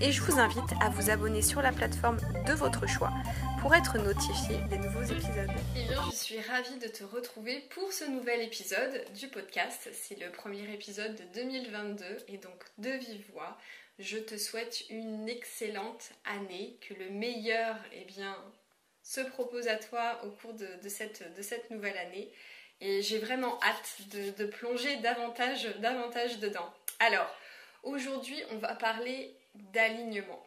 Et je vous invite à vous abonner sur la plateforme de votre choix pour être notifié des nouveaux épisodes. Et eh bien, je suis ravie de te retrouver pour ce nouvel épisode du podcast. C'est le premier épisode de 2022 et donc de vive voix. Je te souhaite une excellente année, que le meilleur eh bien, se propose à toi au cours de, cette, de cette, nouvelle année. Et j'ai vraiment hâte de, de plonger davantage, davantage dedans. Alors, aujourd'hui, on va parler d'alignement.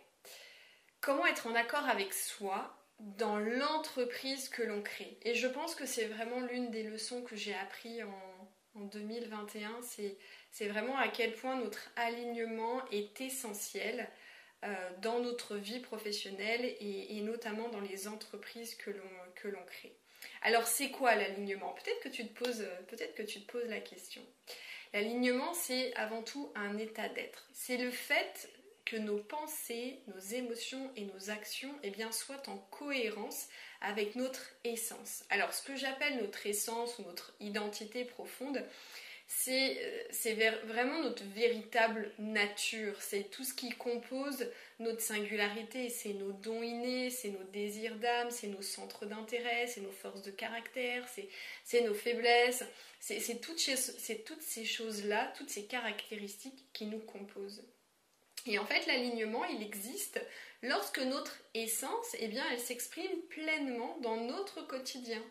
Comment être en accord avec soi dans l'entreprise que l'on crée? Et je pense que c'est vraiment l'une des leçons que j'ai appris en, 2021, c'est vraiment à quel point notre alignement est essentiel euh, dans notre vie professionnelle et, notamment dans les entreprises que l'on crée. Alors c'est quoi l'alignement? Peut-être que poses peut-être que tu te poses la question. L'alignement c'est avant tout un état d'être. C'est le fait que nos pensées, nos émotions et nos actions eh bien, soient en cohérence avec notre essence. Alors ce que j'appelle notre essence ou notre identité profonde, c'est euh, vraiment notre véritable nature, c'est tout ce qui compose notre singularité, c'est nos dons innés, c'est nos désirs d'âme, c'est nos centres d'intérêt, c'est nos forces de caractère, c'est nos faiblesses, c'est toutes, toutes ces choses-là, toutes ces caractéristiques qui nous composent. Et en fait, l'alignement, il existe lorsque notre essence, eh elle s'exprime pleinement dans notre quotidien.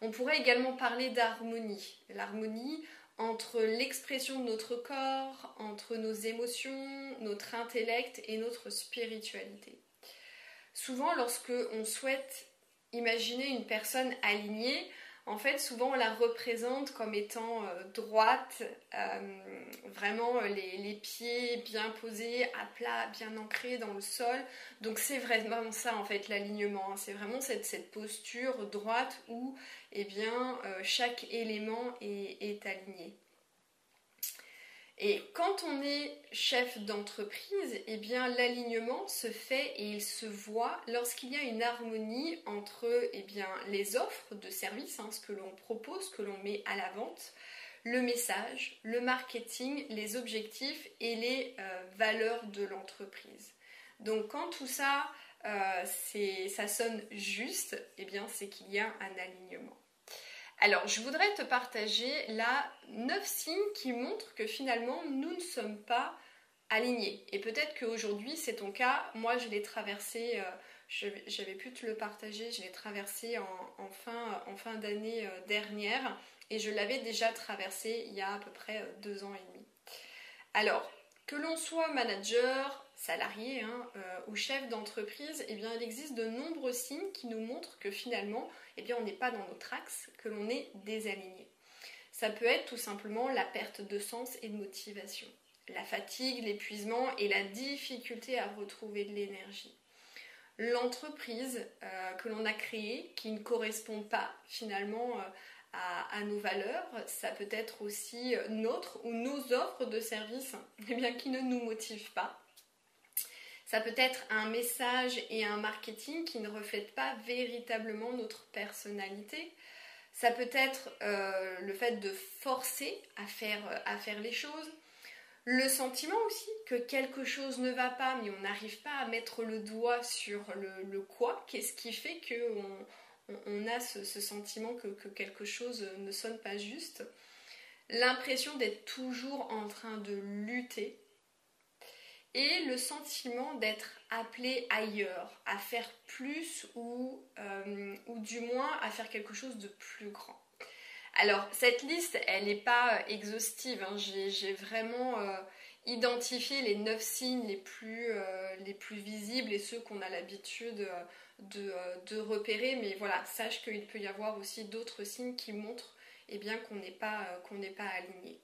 On pourrait également parler d'harmonie. L'harmonie entre l'expression de notre corps, entre nos émotions, notre intellect et notre spiritualité. Souvent, lorsque on souhaite imaginer une personne alignée, en fait, souvent on la représente comme étant euh, droite, euh, vraiment euh, les, pieds bien posés, à plat, bien ancrés dans le sol. Donc c'est vraiment ça en fait l'alignement. Hein. C'est vraiment cette, posture droite où eh bien, chaque élément est aligné. Et quand on est chef d'entreprise, eh bien l'alignement se fait et il se voit lorsqu'il y a une harmonie entre eh les offres de services, hein, ce que l'on propose, ce que l'on met à la vente, le message, le marketing, les objectifs et les euh, valeurs de l'entreprise. Donc quand tout ça, euh, ça sonne juste, eh bien c'est qu'il y a un alignement. Alors, je voudrais te partager là 9 signes qui montrent que finalement, nous ne sommes pas alignés. Et peut-être qu'aujourd'hui, c'est ton cas. Moi, je l'ai traversé, euh, j'avais pu te le partager, je l'ai traversé en, fin, d'année euh, dernière. Et je l'avais déjà traversé il y a à peu près euh, deux ans et demi. Alors, que l'on soit manager, salarié hein, euh, ou chef d'entreprise, eh il existe de nombreux signes qui nous montrent que finalement, eh on n'est pas dans notre axe, que l'on est désaligné. Ça peut être tout simplement la perte de sens et de motivation, la fatigue, l'épuisement et la difficulté à retrouver de l'énergie. L'entreprise euh, que l'on a créée qui ne correspond pas finalement euh, à, nos valeurs, ça peut être aussi notre ou nos offres de services eh bien, qui ne nous motivent pas ça peut être un message et un marketing qui ne reflètent pas véritablement notre personnalité. Ça peut être euh, le fait de forcer à faire, à faire les choses. Le sentiment aussi que quelque chose ne va pas, mais on n'arrive pas à mettre le doigt sur le, quoi. Qu'est-ce qui fait qu'on on, a ce, sentiment que, que, quelque chose ne sonne pas juste L'impression d'être toujours en train de lutter et le sentiment d'être appelé ailleurs, à faire plus ou, euh, du moins à faire quelque chose de plus grand. Alors cette liste, elle n'est pas exhaustive, hein. j'ai vraiment euh, identifié les neuf signes les plus, euh, les plus visibles et ceux qu'on a l'habitude de, de, repérer, mais voilà, sache qu'il peut y avoir aussi d'autres signes qui montrent eh bien, qu'on n'est pas, qu'on n'est pas aligné.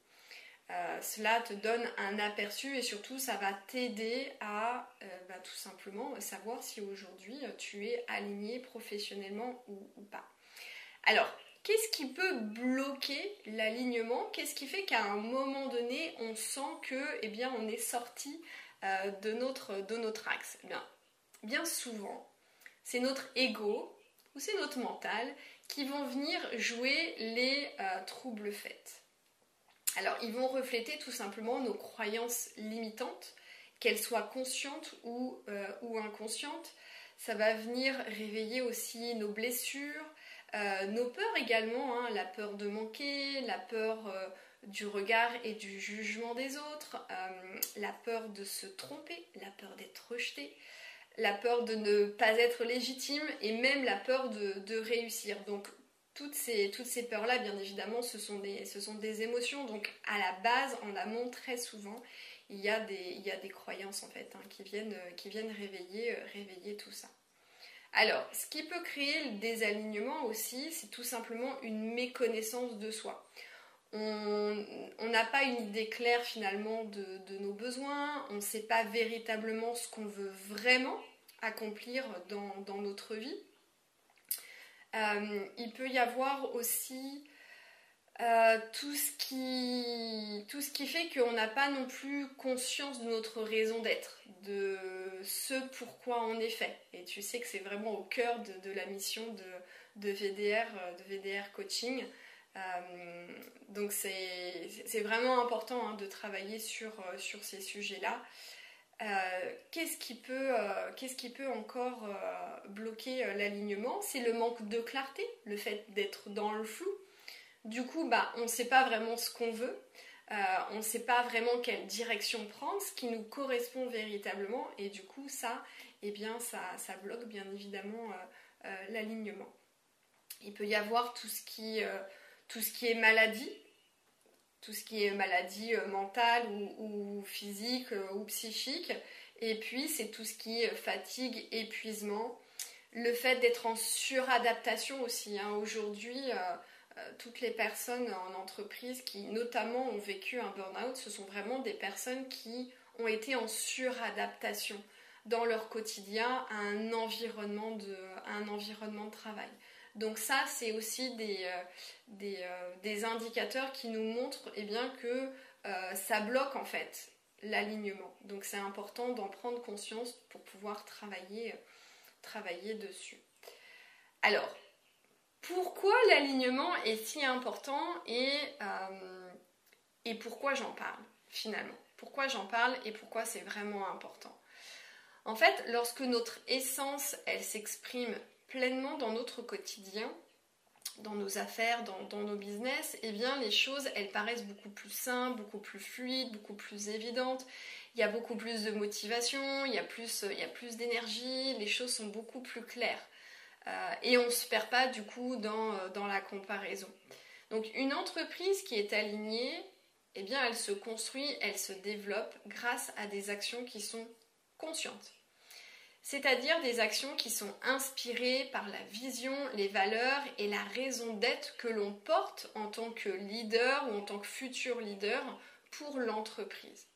cela te donne un aperçu et surtout ça va t'aider à bah, tout simplement savoir si aujourd'hui tu es aligné professionnellement ou, ou pas. Alors, qu'est-ce qui peut bloquer l'alignement? Qu'est-ce qui fait qu'à un moment donné, on sent que, eh on est sorti euh, de, notre, axe? Eh bien, souvent, c'est notre ego ou c'est notre mental qui vont venir jouer les euh, troubles faits. Alors, ils vont refléter tout simplement nos croyances limitantes, qu'elles soient conscientes ou, euh, ou inconscientes. Ça va venir réveiller aussi nos blessures, euh, nos peurs également, hein, la peur de manquer, la peur euh, du regard et du jugement des autres, euh, la peur de se tromper, la peur d'être rejeté, la peur de ne pas être légitime et même la peur de, réussir. Donc toutes ces, peurs-là, bien évidemment, ce sont, des, ce sont des émotions. Donc à la base, en amont, très souvent, il y a des, il y a des croyances en fait hein, qui, viennent, qui viennent réveiller, réveiller tout ça. Alors, ce qui peut créer le désalignement aussi, c'est tout simplement une méconnaissance de soi. On n'a pas une idée claire finalement de, nos besoins, on ne sait pas véritablement ce qu'on veut vraiment accomplir dans, notre vie. Euh, il peut y avoir aussi euh, tout, ce qui, tout ce qui fait qu'on n'a pas non plus conscience de notre raison d'être, de ce pourquoi on est fait. Et tu sais que c'est vraiment au cœur de, la mission de, VDR, de VDR Coaching. Euh, donc c'est vraiment important hein, de travailler sur, euh, ces sujets-là. qu'est-ce qui, qu'est-ce qui, peut encore bloquer l'alignement? C'est le manque de clarté, le fait d'être dans le flou. Du coup, bah, on ne sait pas vraiment ce qu'on veut. Euh, on ne sait pas vraiment quelle direction prendre, ce qui nous correspond véritablement, et du coup, ça, eh bien, ça, bloque bien évidemment euh, euh, l'alignement. Il peut y avoir tout ce qui, est maladie, tout ce qui est maladie mentale ou, physique ou psychique, et puis c'est tout ce qui est fatigue, épuisement, le fait d'être en suradaptation aussi. Hein. Aujourd'hui, toutes les personnes en entreprise qui notamment ont vécu un burn-out, ce sont vraiment des personnes qui ont été en suradaptation dans leur quotidien à un environnement de, un environnement de travail. Donc ça, c'est aussi des, euh, euh, des, indicateurs qui nous montrent eh bien, que ça bloque en fait l'alignement. Donc c'est important d'en prendre conscience pour pouvoir travailler, travailler dessus. Alors, pourquoi l'alignement est si important et, euh, pourquoi j'en parle finalement? Pourquoi j'en parle et pourquoi c'est vraiment important? En fait, lorsque notre essence, elle s'exprime pleinement dans notre quotidien, dans nos affaires, dans, nos business, eh bien les choses, elles paraissent beaucoup plus simples, beaucoup plus fluides, beaucoup plus évidentes. Il y a beaucoup plus de motivation, il y a plus d'énergie, les choses sont beaucoup plus claires. Euh, et on ne se perd pas du coup euh, dans, la comparaison. Donc une entreprise qui est alignée, eh bien elle se construit, elle se développe grâce à des actions qui sont conscientes. C'est-à-dire des actions qui sont inspirées par la vision, les valeurs et la raison d'être que l'on porte en tant que leader ou en tant que futur leader pour l'entreprise.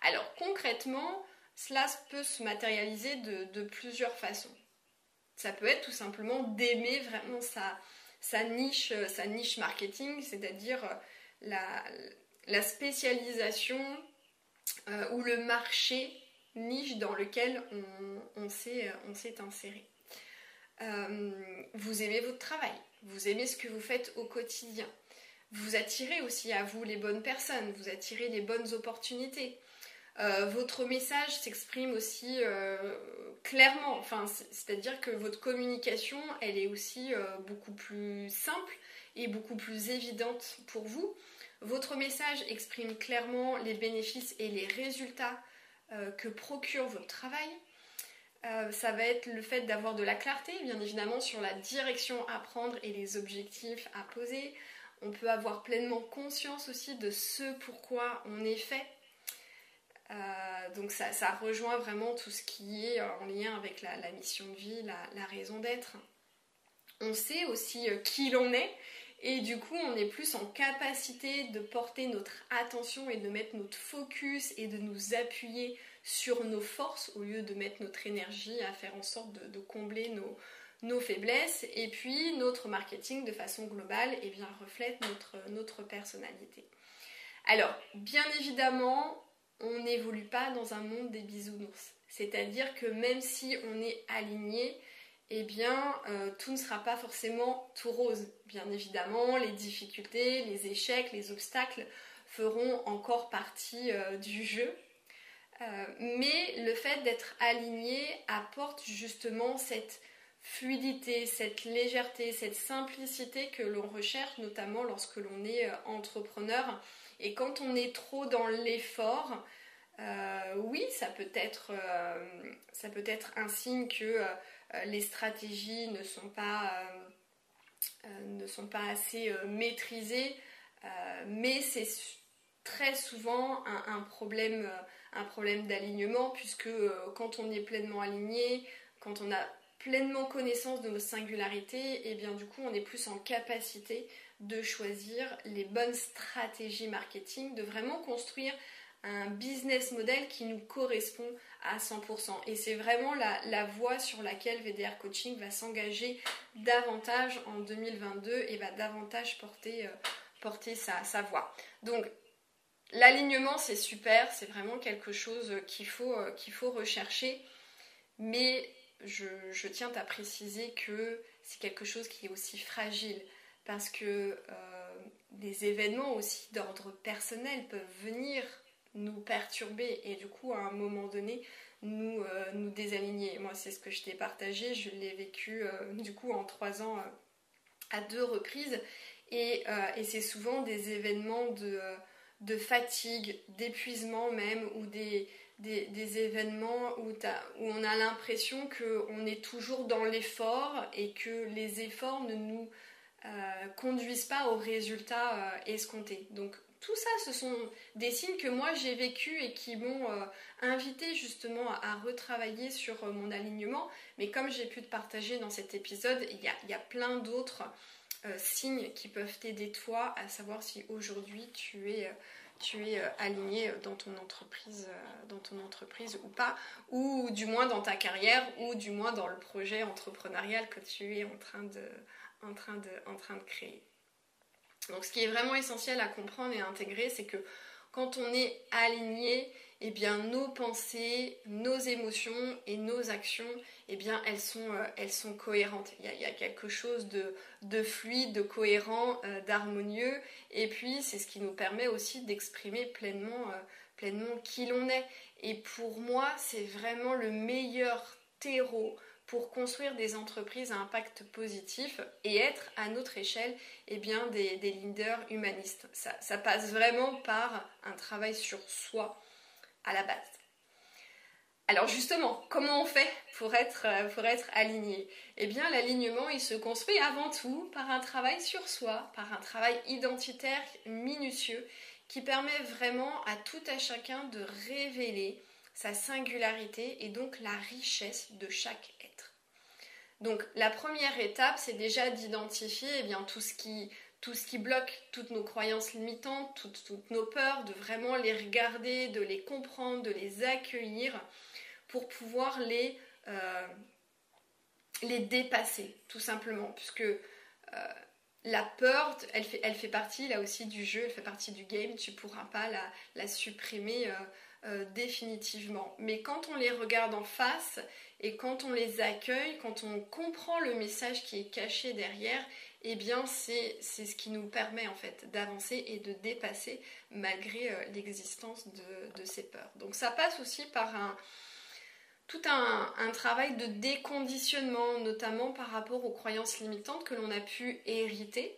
Alors concrètement, cela peut se matérialiser de plusieurs façons. Ça peut être tout simplement d'aimer vraiment sa, niche, euh, sa niche marketing, c'est-à-dire euh, la, spécialisation euh, ou le marché niche dans lequel on, s'est inséré. vous aimez votre travail, vous aimez ce que vous faites au quotidien. Vous attirez aussi à vous les bonnes personnes, vous attirez les bonnes opportunités. Euh, votre message s'exprime aussi euh, clairement, enfin, c'est-à-dire que votre communication, elle est aussi euh, beaucoup plus simple et beaucoup plus évidente pour vous. Votre message exprime clairement les bénéfices et les résultats que procure votre travail. ça va être le fait d'avoir de la clarté, bien évidemment, sur la direction à prendre et les objectifs à poser. On peut avoir pleinement conscience aussi de ce pourquoi on est fait euh, donc ça, rejoint vraiment tout ce qui est en lien avec la, mission de vie, la, raison d'être. On sait aussi euh, qui l'on est Et du coup, on est plus en capacité de porter notre attention et de mettre notre focus et de nous appuyer sur nos forces au lieu de mettre notre énergie à faire en sorte de, combler nos, faiblesses. Et puis, notre marketing de façon globale eh bien, reflète notre personnalité. Alors, bien évidemment, on n'évolue pas dans un monde des bisounours. C'est-à-dire que même si on est aligné, eh bien, euh, tout ne sera pas forcément tout rose. Bien évidemment, les difficultés, les échecs, les obstacles feront encore partie euh, du jeu. Euh, mais le fait d'être aligné apporte justement cette fluidité, cette légèreté, cette simplicité que l'on recherche, notamment lorsque l'on est entrepreneur. Et quand on est trop dans l'effort, oui, ça peut, être, ça peut être un signe que euh, les stratégies ne sont pas, euh, euh, ne sont pas assez maîtrisées, mais c'est très souvent un, problème, un problème d'alignement, puisque quand on est pleinement aligné, quand on a pleinement connaissance de nos singularités, et bien du coup on est plus en capacité de choisir les bonnes stratégies marketing, de vraiment construire un business model qui nous correspond à 100%. Et c'est vraiment la, voie sur laquelle VDR Coaching va s'engager davantage en 2022 et va davantage porter, euh, porter sa, sa voix. Donc, l'alignement, c'est super, c'est vraiment quelque chose qu'il faut, euh, faut rechercher. Mais je, tiens à préciser que c'est quelque chose qui est aussi fragile parce que euh, des événements aussi d'ordre personnel peuvent venir nous perturber et du coup à un moment donné nous, euh, nous désaligner. Moi c'est ce que je t'ai partagé, je l'ai vécu euh, du coup en trois ans euh, à deux reprises et, c'est souvent des événements de fatigue, d'épuisement même ou des, des, événements où, on a l'impression qu'on est toujours dans l'effort et que les efforts ne nous conduisent pas au résultat escompté. Donc tout ça, ce sont des signes que moi j'ai vécu et qui m'ont euh, invité justement à, retravailler sur euh, mon alignement. Mais comme j'ai pu te partager dans cet épisode, il y a, plein d'autres euh, signes qui peuvent t'aider toi à savoir si aujourd'hui tu es, tu es aligné dans ton entreprise, dans ton entreprise ou pas, ou du moins dans ta carrière, ou du moins dans le projet entrepreneurial que tu es en train de, en train de, en train de créer. Donc ce qui est vraiment essentiel à comprendre et à intégrer, c'est que quand on est aligné, eh bien nos pensées, nos émotions et nos actions, eh bien elles sont, euh, elles sont cohérentes. Il y, a, quelque chose de, fluide, de cohérent, euh, d'harmonieux. Et puis c'est ce qui nous permet aussi d'exprimer pleinement, euh, pleinement qui l'on est. Et pour moi, c'est vraiment le meilleur terreau pour construire des entreprises à impact positif et être à notre échelle eh bien, des, leaders humanistes. Ça, passe vraiment par un travail sur soi la base. Alors justement, comment on fait pour être, pour être aligné? Eh bien l'alignement, il se construit avant tout par un travail sur soi, par un travail identitaire minutieux qui permet vraiment à tout à chacun de révéler sa singularité et donc la richesse de chaque être. Donc la première étape, c'est déjà d'identifier eh bien, tout, ce qui, tout ce qui bloque, toutes nos croyances limitantes, toutes, nos peurs, de vraiment les regarder, de les comprendre, de les accueillir pour pouvoir les, euh, dépasser, tout simplement. Puisque euh, la peur, elle fait, partie là aussi du jeu, elle fait partie du game, tu pourras pas la, la supprimer. Euh, euh, définitivement. Mais quand on les regarde en face et quand on les accueille, quand on comprend le message qui est caché derrière, eh bien c'est ce qui nous permet en fait d'avancer et de dépasser malgré euh, l'existence de, ces peurs. Donc ça passe aussi par un, tout un, travail de déconditionnement, notamment par rapport aux croyances limitantes que l'on a pu hériter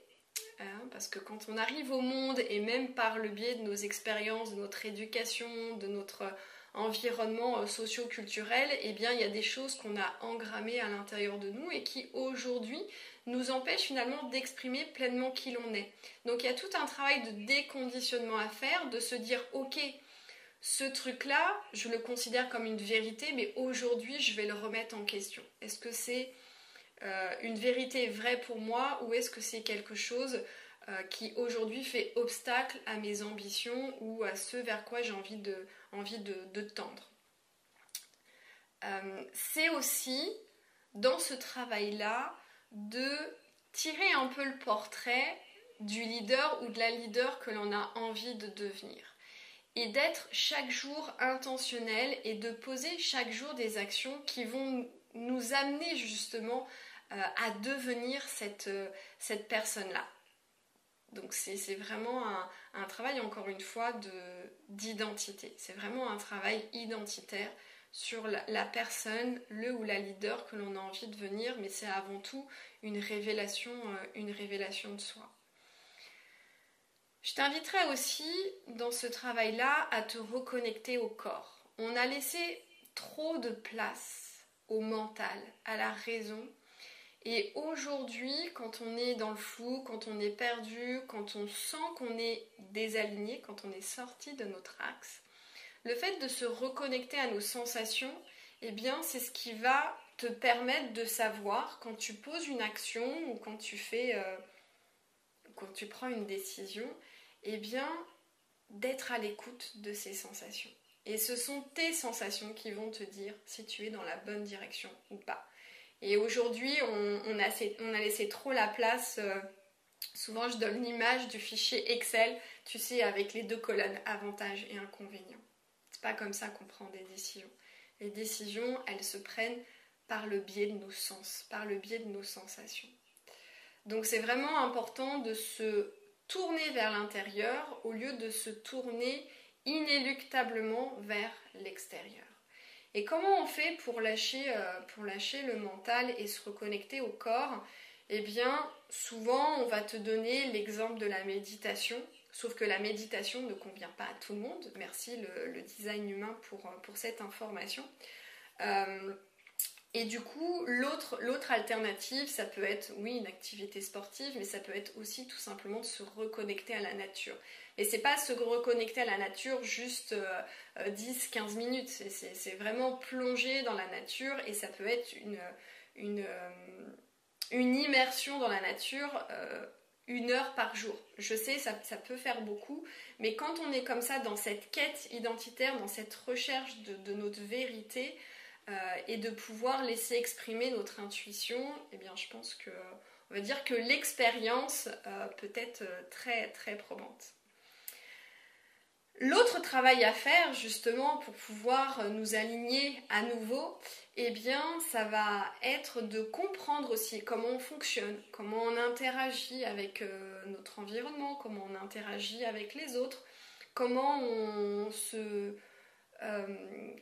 parce que quand on arrive au monde, et même par le biais de nos expériences, de notre éducation, de notre environnement euh, socio-culturel, eh bien il y a des choses qu'on a engrammées à l'intérieur de nous et qui aujourd'hui nous empêchent finalement d'exprimer pleinement qui l'on est. Donc il y a tout un travail de déconditionnement à faire, de se dire ok, ce truc-là, je le considère comme une vérité, mais aujourd'hui je vais le remettre en question. Est-ce que c'est une vérité vraie pour moi ou est-ce que c'est quelque chose qui aujourd'hui fait obstacle à mes ambitions ou à ce vers quoi j'ai envie de, tendre. c'est aussi dans ce travail-là de tirer un peu le portrait du leader ou de la leader que l'on a envie de devenir. Et d'être chaque jour intentionnel et de poser chaque jour des actions qui vont nous amener justement euh, à devenir cette, euh, cette personne-là. Donc c'est vraiment un, un, travail, encore une fois, d'identité. C'est vraiment un travail identitaire sur la, personne, le ou la leader que l'on a envie de devenir, mais c'est avant tout une révélation, euh, une révélation de soi. Je t'inviterai aussi dans ce travail-là à te reconnecter au corps. On a laissé trop de place au mental, à la raison. Et aujourd'hui, quand on est dans le flou, quand on est perdu, quand on sent qu'on est désaligné, quand on est sorti de notre axe, le fait de se reconnecter à nos sensations, eh bien, c'est ce qui va te permettre de savoir quand tu poses une action ou quand tu fais, euh, quand tu prends une décision, eh bien, d'être à l'écoute de ces sensations. Et ce sont tes sensations qui vont te dire si tu es dans la bonne direction ou pas. Et aujourd'hui, on, a, laissé trop la place. Euh, souvent, je donne l'image du fichier Excel, tu sais, avec les deux colonnes avantages et inconvénients pas comme ça qu'on prend des décisions. Les décisions, elles se prennent par le biais de nos sens, par le biais de nos sensations. Donc c'est vraiment important de se tourner vers l'intérieur au lieu de se tourner inéluctablement vers l'extérieur. Et comment on fait pour lâcher, euh, pour lâcher le mental et se reconnecter au corps? Eh bien, souvent, on va te donner l'exemple de la méditation. Sauf que la méditation ne convient pas à tout le monde. Merci le, design humain pour, euh, pour cette information. Euh, et du coup, l'autre, alternative, ça peut être, oui, une activité sportive, mais ça peut être aussi tout simplement de se reconnecter à la nature. Et c'est pas se reconnecter à la nature juste 10-15 euh, minutes, c'est, vraiment plonger dans la nature et ça peut être une, une immersion dans la nature une heure par jour. Je sais, ça, peut faire beaucoup, mais quand on est comme ça dans cette quête identitaire, dans cette recherche de, notre vérité euh, et de pouvoir laisser exprimer notre intuition, eh bien, je pense que, on va dire que l'expérience euh, peut être très très probante. L'autre travail à faire justement pour pouvoir nous aligner à nouveau, eh bien ça va être de comprendre aussi comment on fonctionne, comment on interagit avec euh, notre environnement, comment on interagit avec les autres, comment on se euh,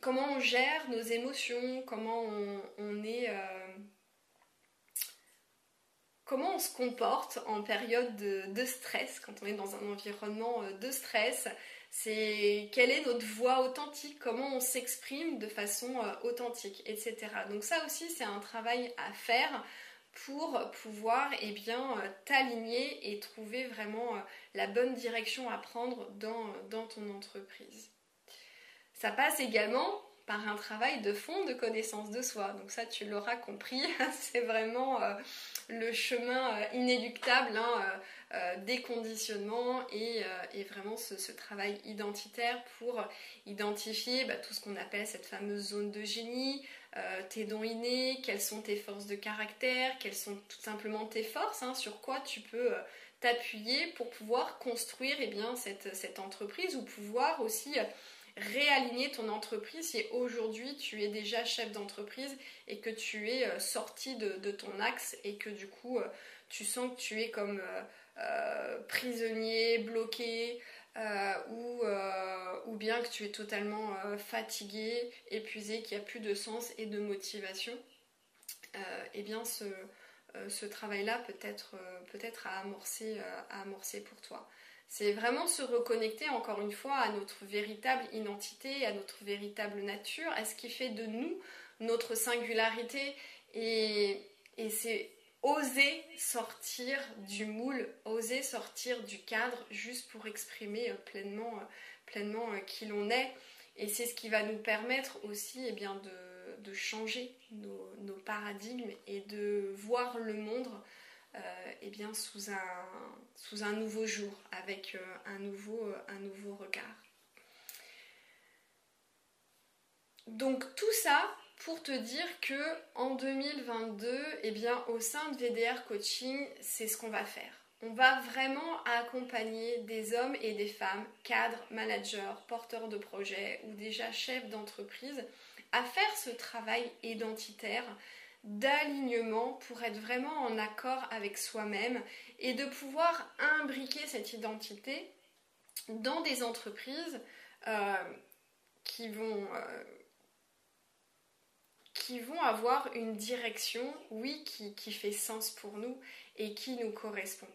comment on gère nos émotions, comment on, est euh, comment on se comporte en période de, stress, quand on est dans un environnement de stress, c'est quelle est notre voix authentique, comment on s'exprime de façon euh, authentique, etc. Donc ça aussi c'est un travail à faire pour pouvoir eh bien euh, t'aligner et trouver vraiment euh, la bonne direction à prendre dans ton entreprise. Ça passe également par un travail de fond de connaissance de soi. Donc ça, tu l'auras compris, c'est vraiment le chemin inéluctable hein, euh, des conditionnements et, euh, vraiment ce, travail identitaire pour identifier bah, tout ce qu'on appelle cette fameuse zone de génie, euh, tes dons innés, quelles sont tes forces de caractère, quelles sont tout simplement tes forces, hein, sur quoi tu peux t'appuyer pour pouvoir construire eh bien, cette, entreprise ou pouvoir aussi réaligner ton entreprise si aujourd'hui tu es déjà chef d'entreprise et que tu es sorti de, ton axe et que du coup tu sens que tu es comme euh, prisonnier, bloqué, euh, ou, euh, bien que tu es totalement fatigué, épuisé, qu'il n'y a plus de sens et de motivation, eh bien ce, travail-là peut être, peut à amorcer pour toi. C'est vraiment se reconnecter encore une fois à notre véritable identité, à notre véritable nature, à ce qui fait de nous notre singularité. Et, et c'est oser sortir du moule, oser sortir du cadre juste pour exprimer euh, pleinement, euh, pleinement euh, qui l'on est. Et c'est ce qui va nous permettre aussi eh bien, de changer nos, paradigmes et de voir le monde eh bien, sous, un, sous un nouveau jour, avec un, nouveau, un nouveau regard. Donc tout ça pour te dire que en 2022, eh bien, au sein de VDR Coaching, c'est ce qu'on va faire. On va vraiment accompagner des hommes et des femmes, cadres, managers, porteurs de projets ou déjà chefs d'entreprise à faire ce travail identitaire d'alignement pour être vraiment en accord avec soi-même et de pouvoir imbriquer cette identité dans des entreprises euh, qui vont euh, qui vont avoir une direction, oui, qui, fait sens pour nous et qui nous correspond.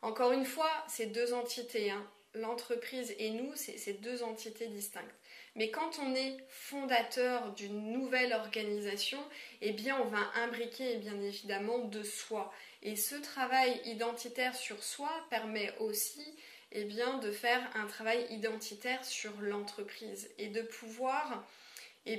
Encore une fois, c'est deux entités, hein. L'entreprise et nous, c'est deux entités distinctes. Mais quand on est fondateur d'une nouvelle organisation, eh bien, on va imbriquer bien évidemment de soi. Et ce travail identitaire sur soi permet aussi eh de faire un travail identitaire sur l'entreprise et de pouvoir eh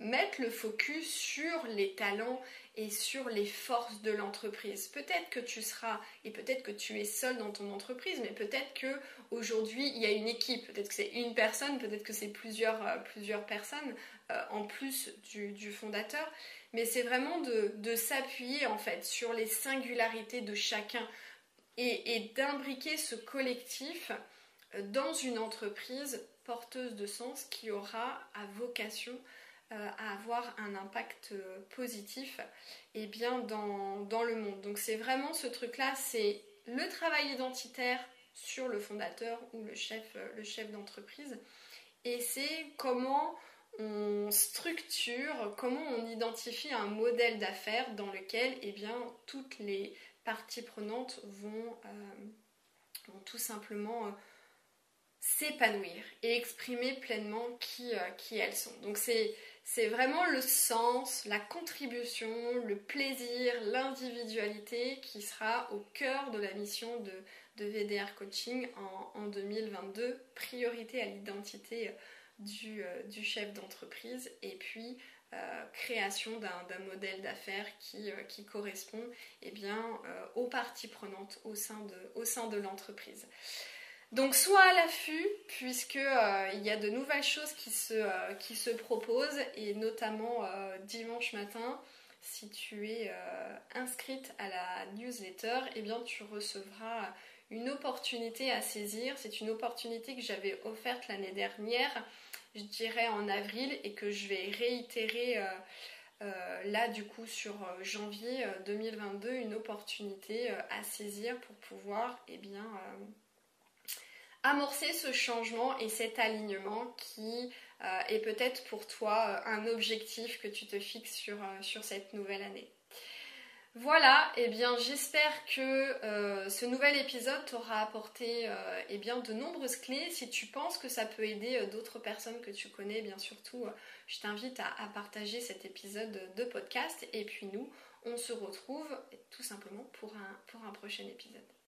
mettre le focus sur les talents et sur les forces de l'entreprise. Peut-être que tu seras et peut-être que tu es seul dans ton entreprise, mais peut-être que aujourd'hui il y a une équipe. Peut-être que c'est une personne, peut-être que c'est plusieurs, euh, personnes euh, en plus du, fondateur. Mais c'est vraiment de, s'appuyer en fait sur les singularités de chacun et, d'imbriquer ce collectif euh, dans une entreprise porteuse de sens qui aura à vocation à avoir un impact euh, positif et bien dans, le monde. Donc c'est vraiment ce truc-là, c'est le travail identitaire sur le fondateur ou le chef, euh, le chef d'entreprise. Et c'est comment on structure, comment on identifie un modèle d'affaires dans lequel eh bien, toutes les parties prenantes vont, tout simplement s'épanouir et exprimer pleinement qui, qui elles sont. Donc c'est c'est vraiment le sens, la contribution, le plaisir, l'individualité qui sera au cœur de la mission de, VDR Coaching en, 2022. Priorité à l'identité euh, euh, du, chef d'entreprise et puis euh, création d'un modèle d'affaires qui, correspond eh aux parties prenantes au sein de l'entreprise. Donc sois à l'affût puisque euh, il y a de nouvelles choses qui se, euh, proposent et notamment euh, dimanche matin, si tu es inscrite à la newsletter, eh bien tu recevras une opportunité à saisir. C'est une opportunité que j'avais offerte l'année dernière, je dirais en avril, et que je vais réitérer là du coup sur janvier 2022, une opportunité à saisir pour pouvoir eh bien amorcer ce changement et cet alignement qui euh, est peut-être pour toi euh, un objectif que tu te fixes sur, euh, cette nouvelle année. Voilà, et eh bien j'espère que ce nouvel épisode t'aura apporté eh de nombreuses clés. Si tu penses que ça peut aider d'autres personnes que tu connais, bien surtout, je t'invite à, partager cet épisode de podcast. Et puis nous, on se retrouve tout simplement pour un prochain épisode.